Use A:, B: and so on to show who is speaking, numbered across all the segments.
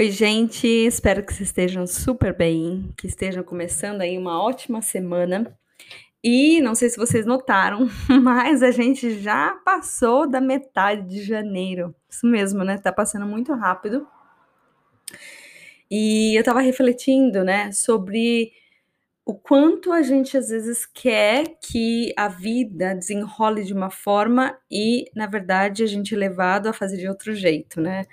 A: Oi, gente, espero que vocês estejam super bem, que estejam começando aí uma ótima semana. E não sei se vocês notaram, mas a gente já passou da metade de janeiro. Isso mesmo, né? Tá passando muito rápido. E eu tava refletindo, né, sobre o quanto a gente às vezes quer que a vida desenrole de uma forma e, na verdade, a gente é levado a fazer de outro jeito, né?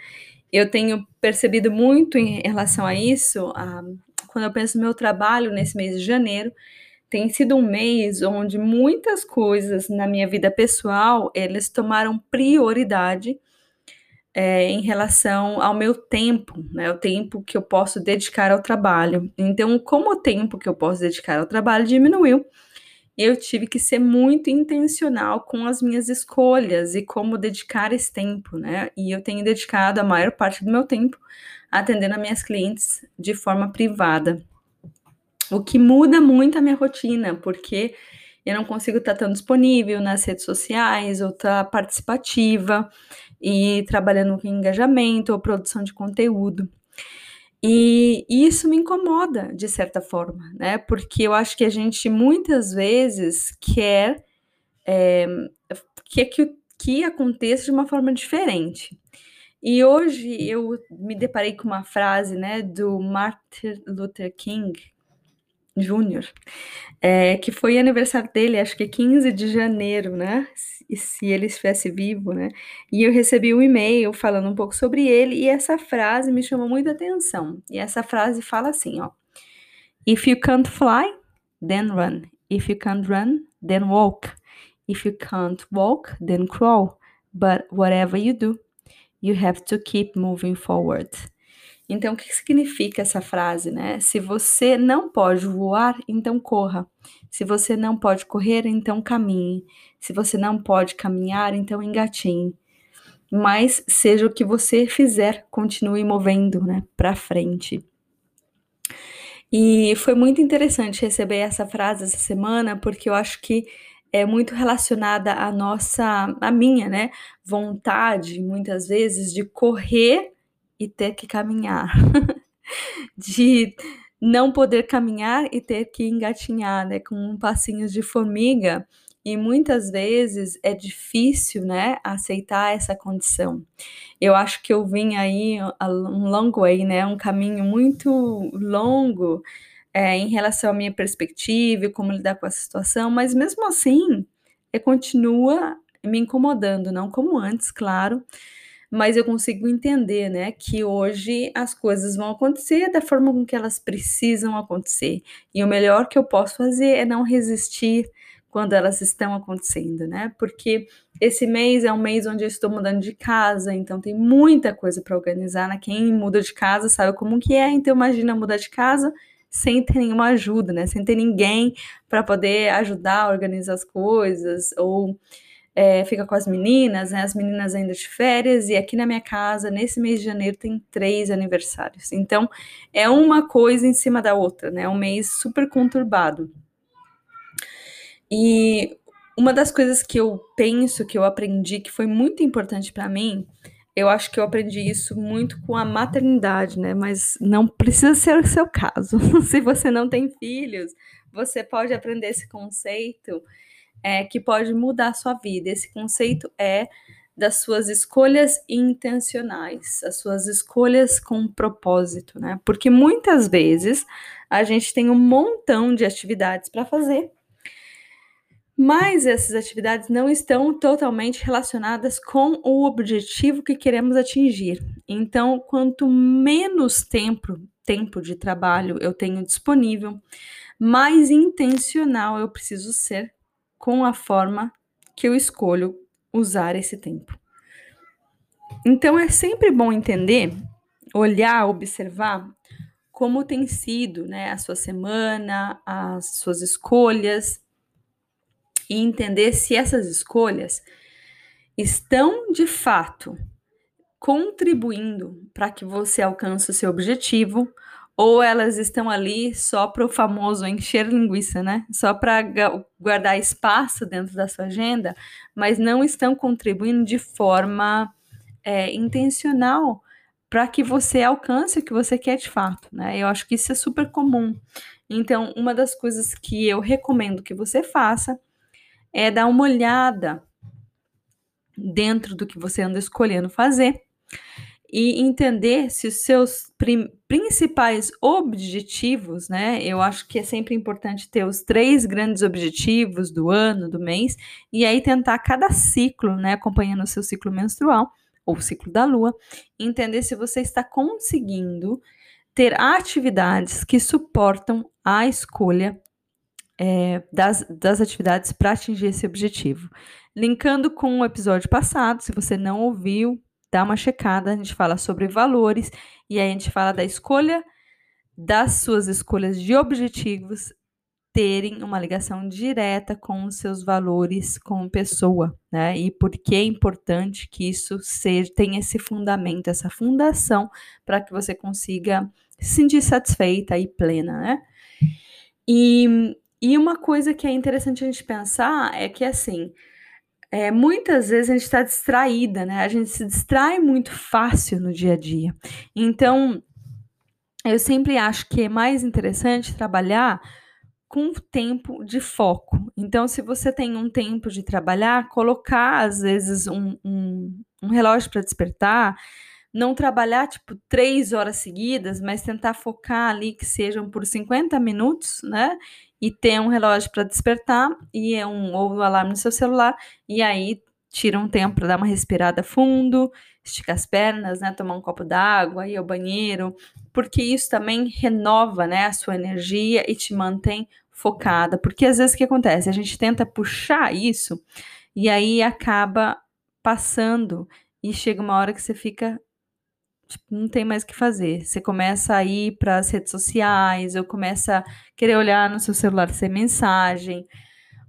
A: Eu tenho percebido muito em relação a isso, a, quando eu penso no meu trabalho nesse mês de janeiro, tem sido um mês onde muitas coisas na minha vida pessoal, eles tomaram prioridade é, em relação ao meu tempo, né, o tempo que eu posso dedicar ao trabalho. Então, como o tempo que eu posso dedicar ao trabalho diminuiu, eu tive que ser muito intencional com as minhas escolhas e como dedicar esse tempo, né? E eu tenho dedicado a maior parte do meu tempo atendendo a minhas clientes de forma privada. O que muda muito a minha rotina, porque eu não consigo estar tão disponível nas redes sociais ou estar participativa e trabalhando com engajamento ou produção de conteúdo. E isso me incomoda, de certa forma, né? Porque eu acho que a gente muitas vezes quer é, que, que, que aconteça de uma forma diferente. E hoje eu me deparei com uma frase né, do Martin Luther King, Júnior, é, que foi aniversário dele, acho que 15 de janeiro, né? Se, se ele estivesse vivo, né? E eu recebi um e-mail falando um pouco sobre ele, e essa frase me chamou muita atenção. E essa frase fala assim, ó. If you can't fly, then run. If you can't run, then walk. If you can't walk, then crawl. But whatever you do, you have to keep moving forward. Então, o que significa essa frase, né? Se você não pode voar, então corra. Se você não pode correr, então caminhe. Se você não pode caminhar, então engatinhe. Mas seja o que você fizer, continue movendo, né, para frente. E foi muito interessante receber essa frase essa semana, porque eu acho que é muito relacionada à nossa, à minha, né, vontade, muitas vezes, de correr e ter que caminhar, de não poder caminhar e ter que engatinhar, né, com passinhos de formiga. E muitas vezes é difícil, né, aceitar essa condição. Eu acho que eu vim aí um long way, né, um caminho muito longo é, em relação à minha perspectiva e como lidar com essa situação, mas mesmo assim, continua me incomodando, não como antes, claro, mas eu consigo entender, né, que hoje as coisas vão acontecer da forma com que elas precisam acontecer. E o melhor que eu posso fazer é não resistir quando elas estão acontecendo, né? Porque esse mês é um mês onde eu estou mudando de casa, então tem muita coisa para organizar, né? Quem muda de casa sabe como que é, então imagina mudar de casa sem ter nenhuma ajuda, né? Sem ter ninguém para poder ajudar a organizar as coisas ou é, fica com as meninas, né? As meninas ainda de férias, e aqui na minha casa, nesse mês de janeiro, tem três aniversários. Então, é uma coisa em cima da outra, né? É um mês super conturbado. E uma das coisas que eu penso, que eu aprendi, que foi muito importante para mim, eu acho que eu aprendi isso muito com a maternidade, né? Mas não precisa ser o seu caso. Se você não tem filhos, você pode aprender esse conceito é, que pode mudar a sua vida. Esse conceito é das suas escolhas intencionais, as suas escolhas com propósito, né? Porque muitas vezes a gente tem um montão de atividades para fazer, mas essas atividades não estão totalmente relacionadas com o objetivo que queremos atingir. Então, quanto menos tempo tempo de trabalho eu tenho disponível, mais intencional eu preciso ser com a forma que eu escolho usar esse tempo. Então é sempre bom entender, olhar, observar como tem sido né, a sua semana, as suas escolhas, e entender se essas escolhas estão de fato contribuindo para que você alcance o seu objetivo ou elas estão ali só para o famoso encher linguiça, né? Só para guardar espaço dentro da sua agenda, mas não estão contribuindo de forma é, intencional para que você alcance o que você quer de fato, né? Eu acho que isso é super comum. Então, uma das coisas que eu recomendo que você faça é dar uma olhada dentro do que você anda escolhendo fazer e entender se os seus principais objetivos, né? Eu acho que é sempre importante ter os três grandes objetivos do ano, do mês, e aí tentar cada ciclo, né? Acompanhando o seu ciclo menstrual ou o ciclo da lua, entender se você está conseguindo ter atividades que suportam a escolha é, das, das atividades para atingir esse objetivo. Linkando com o episódio passado, se você não ouviu, dá uma checada, a gente fala sobre valores e aí a gente fala da escolha das suas escolhas de objetivos terem uma ligação direta com os seus valores como pessoa, né? E por que é importante que isso seja, tenha esse fundamento, essa fundação, para que você consiga se sentir satisfeita e plena, né? E, e uma coisa que é interessante a gente pensar é que, assim, é, muitas vezes a gente está distraída, né? A gente se distrai muito fácil no dia a dia. Então, eu sempre acho que é mais interessante trabalhar com tempo de foco. Então, se você tem um tempo de trabalhar, colocar às vezes um, um, um relógio para despertar, não trabalhar tipo três horas seguidas, mas tentar focar ali que sejam por 50 minutos, né? E ter um relógio para despertar e é um ou um alarme no seu celular e aí tira um tempo para dar uma respirada fundo, esticar as pernas, né, tomar um copo d'água, ir ao banheiro, porque isso também renova, né, a sua energia e te mantém focada, porque às vezes o que acontece? A gente tenta puxar isso e aí acaba passando e chega uma hora que você fica tipo, não tem mais o que fazer. Você começa a ir para as redes sociais, ou começa a querer olhar no seu celular sem mensagem,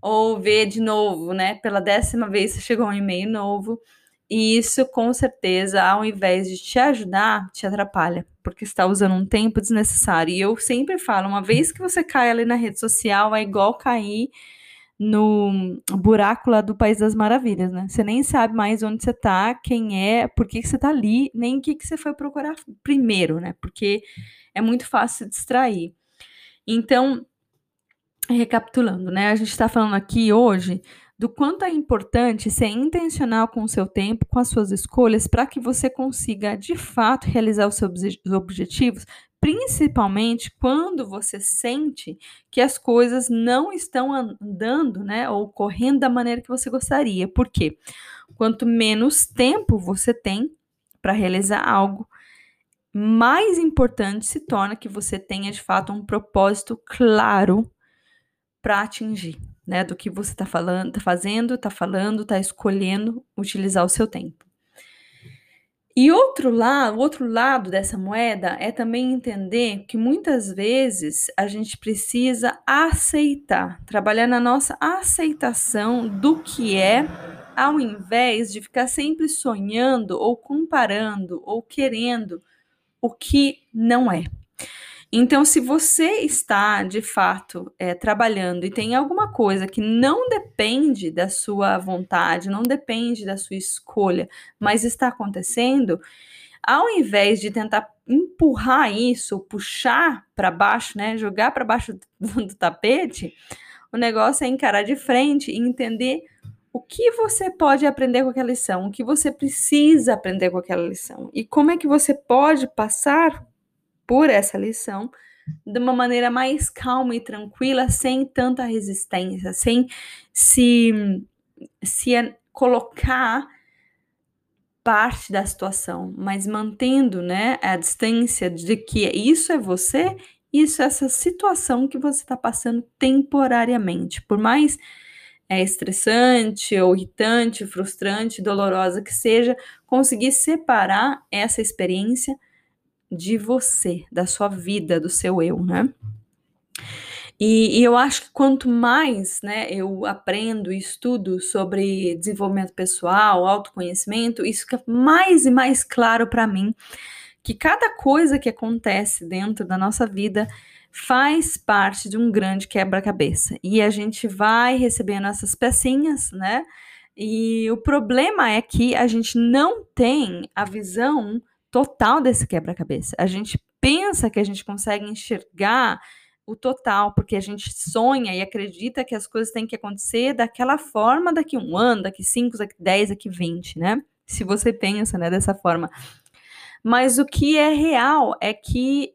A: ou ver de novo, né? Pela décima vez você chegou um e-mail novo. E isso, com certeza, ao invés de te ajudar, te atrapalha, porque está usando um tempo desnecessário. E eu sempre falo, uma vez que você cai ali na rede social, é igual cair no buraco lá do País das Maravilhas, né? Você nem sabe mais onde você tá, quem é, por que, que você tá ali, nem o que, que você foi procurar primeiro, né? Porque é muito fácil se distrair. Então, recapitulando, né? A gente está falando aqui hoje do quanto é importante ser intencional com o seu tempo, com as suas escolhas, para que você consiga de fato realizar os seus objetivos principalmente quando você sente que as coisas não estão andando, né, ou correndo da maneira que você gostaria. Por quê? Quanto menos tempo você tem para realizar algo, mais importante se torna que você tenha de fato um propósito claro para atingir, né, do que você está falando, tá fazendo, está falando, está escolhendo utilizar o seu tempo. E outro lado, outro lado dessa moeda é também entender que muitas vezes a gente precisa aceitar, trabalhar na nossa aceitação do que é, ao invés de ficar sempre sonhando ou comparando ou querendo o que não é. Então, se você está de fato é, trabalhando e tem alguma coisa que não depende da sua vontade, não depende da sua escolha, mas está acontecendo, ao invés de tentar empurrar isso, puxar para baixo, né, jogar para baixo do, do tapete, o negócio é encarar de frente e entender o que você pode aprender com aquela lição, o que você precisa aprender com aquela lição e como é que você pode passar por essa lição de uma maneira mais calma e tranquila, sem tanta resistência, sem se, se colocar parte da situação, mas mantendo, né, a distância de que isso é você, isso é essa situação que você está passando temporariamente. Por mais é, estressante ou irritante, frustrante, dolorosa que seja, conseguir separar essa experiência de você, da sua vida, do seu eu, né? E, e, eu acho que quanto mais né, eu aprendo e estudo sobre desenvolvimento pessoal, autoconhecimento, isso fica mais e mais claro para mim que cada coisa que acontece dentro da nossa vida faz parte de um grande quebra-cabeça. E a gente vai recebendo essas pecinhas, né? E o problema é que a gente não tem a visão total desse quebra-cabeça. A gente pensa que a gente consegue enxergar o total, porque a gente sonha e acredita que as coisas têm que acontecer daquela forma daqui um ano, daqui cinco, daqui dez, daqui vinte, né? Se você pensa, né, dessa forma. Mas o que é real é que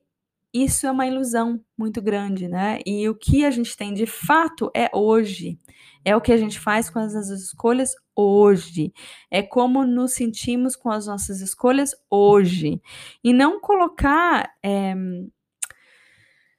A: isso é uma ilusão muito grande, né? E o que a gente tem de fato é hoje. É o que a gente faz com as nossas escolhas hoje. É como nos sentimos com as nossas escolhas hoje. E não colocar é,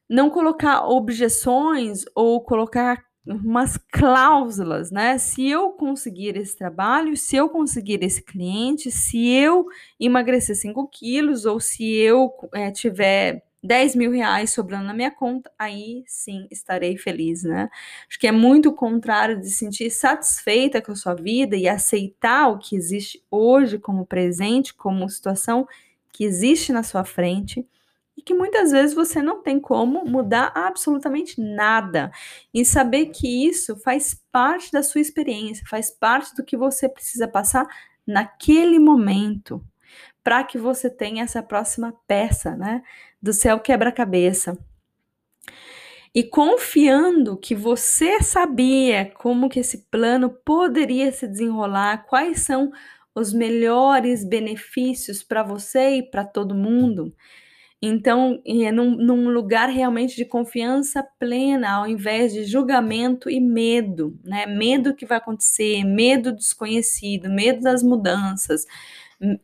A: não colocar objeções ou colocar umas cláusulas, né? Se eu conseguir esse trabalho, se eu conseguir esse cliente, se eu emagrecer 5 quilos ou se eu é, tiver 10 mil reais sobrando na minha conta, aí sim estarei feliz, né? Acho que é muito contrário de sentir satisfeita com a sua vida e aceitar o que existe hoje como presente, como situação que existe na sua frente e que muitas vezes você não tem como mudar absolutamente nada. E saber que isso faz parte da sua experiência, faz parte do que você precisa passar naquele momento, para que você tenha essa próxima peça, né, do seu quebra-cabeça. E confiando que você sabia como que esse plano poderia se desenrolar, quais são os melhores benefícios para você e para todo mundo. Então, é num, num, lugar realmente de confiança plena, ao invés de julgamento e medo, né? Medo que vai acontecer, medo desconhecido, medo das mudanças,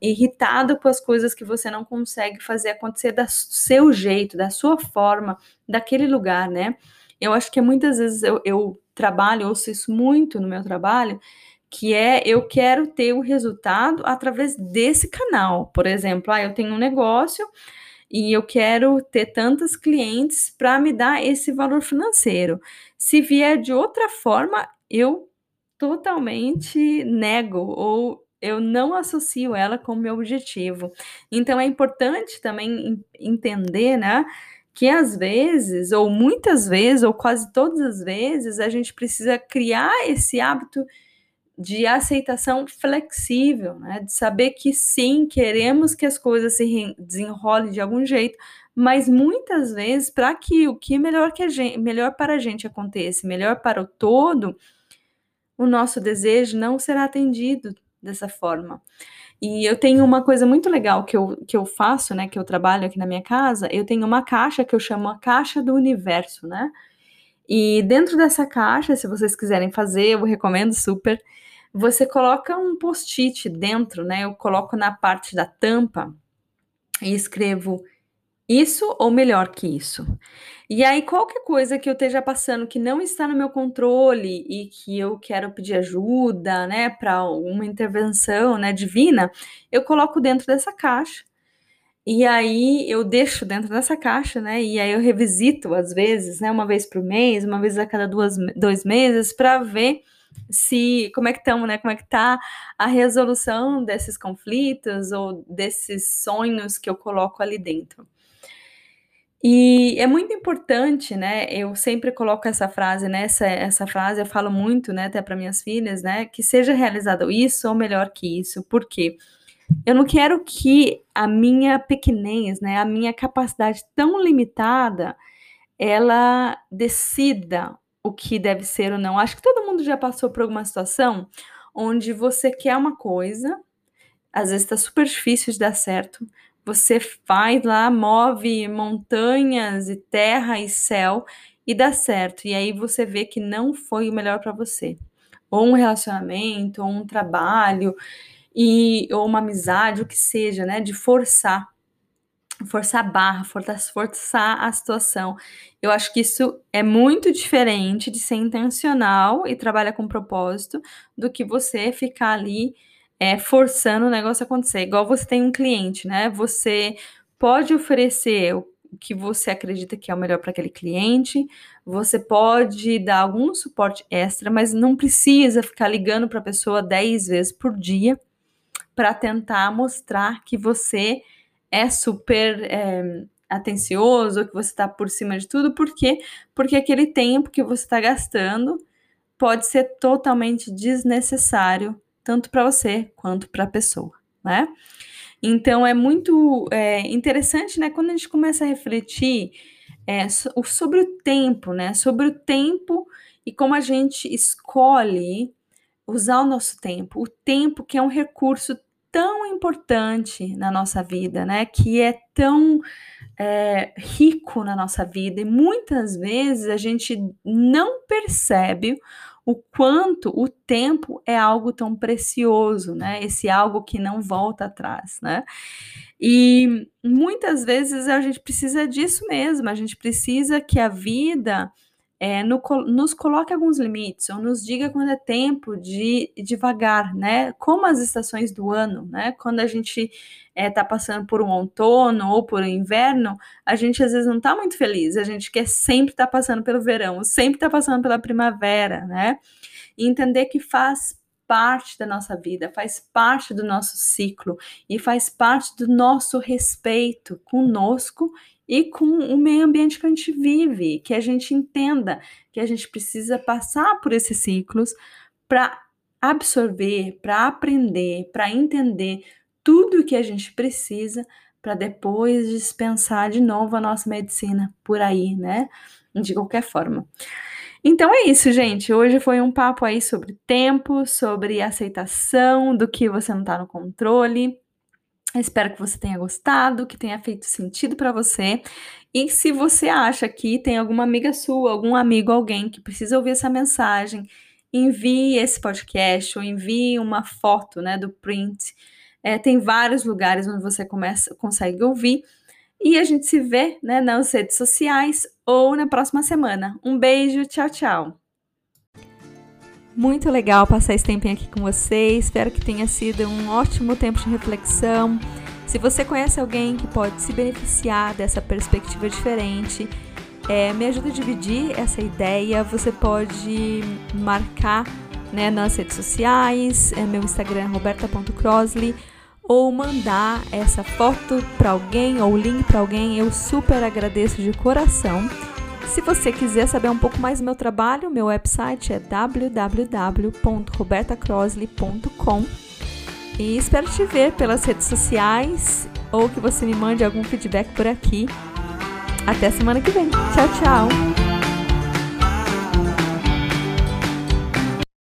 A: irritado com as coisas que você não consegue fazer acontecer do seu jeito, da sua forma, daquele lugar, né? Eu acho que muitas vezes eu, eu trabalho, ouço isso muito no meu trabalho, que é eu quero ter o resultado através desse canal. Por exemplo, ah, eu tenho um negócio e eu quero ter tantos clientes para me dar esse valor financeiro. Se vier de outra forma, eu totalmente nego ou eu não associo ela com o meu objetivo. Então é importante também entender, né? Que às vezes, ou muitas vezes, ou quase todas as vezes, a gente precisa criar esse hábito de aceitação flexível, né? De saber que sim, queremos que as coisas se desenrolem de algum jeito, mas muitas vezes, para que o que melhor que gente, melhor para a gente aconteça, melhor para o todo, o nosso desejo não será atendido dessa forma. E eu tenho uma coisa muito legal que eu, que eu faço, né? Que eu trabalho aqui na minha casa, eu tenho uma caixa que eu chamo a caixa do universo, né? E dentro dessa caixa, se vocês quiserem fazer, eu recomendo super você coloca um post-it dentro, né? Eu coloco na parte da tampa e escrevo isso ou melhor que isso. E aí, qualquer coisa que eu esteja passando que não está no meu controle e que eu quero pedir ajuda, né, para uma intervenção, né, divina, eu coloco dentro dessa caixa. E aí eu deixo dentro dessa caixa, né? E aí eu revisito às vezes, né? Uma vez por mês, uma vez a cada duas, dois meses, para ver se como é que estamos, né? Como é que tá a resolução desses conflitos ou desses sonhos que eu coloco ali dentro. E é muito importante, né? Eu sempre coloco essa frase, né? Essa, essa frase eu falo muito, né? Até para minhas filhas, né? Que seja realizado isso ou melhor que isso. Por quê? Eu não quero que a minha pequenez, né? A minha capacidade tão limitada, ela decida o que deve ser ou não. Acho que todo mundo já passou por alguma situação onde você quer uma coisa, às vezes está super difícil de dar certo. Você faz lá, move montanhas e terra e céu e dá certo. E aí você vê que não foi o melhor para você. Ou um relacionamento, ou um trabalho. e ou uma amizade, o que seja, né, de forçar forçar a barra, forçar a situação. Eu acho que isso é muito diferente de ser intencional e trabalhar com propósito do que você ficar ali é, forçando o negócio a acontecer. Igual você tem um cliente, né? Você pode oferecer o que você acredita que é o melhor para aquele cliente, você pode dar algum suporte extra, mas não precisa ficar ligando para a pessoa 10 vezes por dia para tentar mostrar que você é super é, atencioso, que você está por cima de tudo, por quê? Porque aquele tempo que você está gastando pode ser totalmente desnecessário, tanto para você quanto para a pessoa, né? Então é muito é, interessante, né, quando a gente começa a refletir é, sobre o tempo, né, sobre o tempo e como a gente escolhe usar o nosso tempo, o tempo que é um recurso tão importante na nossa vida, né, que é tão é, rico na nossa vida e muitas vezes a gente não percebe o quanto o tempo é algo tão precioso, né? Esse algo que não volta atrás, né? E muitas vezes a gente precisa disso mesmo, a gente precisa que a vida é, no, nos coloque alguns limites, ou nos diga quando é tempo de devagar, né? Como as estações do ano, né? Quando a gente está é, tá passando por um outono ou por um inverno, a gente às vezes não está muito feliz, a gente quer sempre estar tá passando pelo verão, sempre está passando pela primavera, né? E entender que faz parte da nossa vida, faz parte do nosso ciclo e faz parte do nosso respeito conosco e com o meio ambiente que a gente vive, que a gente entenda que a gente precisa passar por esses ciclos para absorver, para aprender, para entender tudo o que a gente precisa para depois dispensar de novo a nossa medicina por aí, né? De qualquer forma. Então é isso, gente. Hoje foi um papo aí sobre tempo, sobre aceitação do que você não está no controle. Espero que você tenha gostado, que tenha feito sentido para você. E se você acha que tem alguma amiga sua, algum amigo, alguém que precisa ouvir essa mensagem, envie esse podcast ou envie uma foto né, do print. É, tem vários lugares onde você começa, consegue ouvir. E a gente se vê né, nas redes sociais ou na próxima semana. Um beijo, tchau, tchau. Muito legal passar esse tempinho aqui com vocês. Espero que tenha sido um ótimo tempo de reflexão. Se você conhece alguém que pode se beneficiar dessa perspectiva diferente, é, me ajuda a dividir essa ideia. Você pode marcar né, nas redes sociais, é, meu Instagram é roberta.crosley, ou mandar essa foto para alguém ou link para alguém. Eu super agradeço de coração. Se você quiser saber um pouco mais do meu trabalho, meu website é www.robertacrosley.com e espero te ver pelas redes sociais ou que você me mande algum feedback por aqui. Até semana que vem. Tchau, tchau!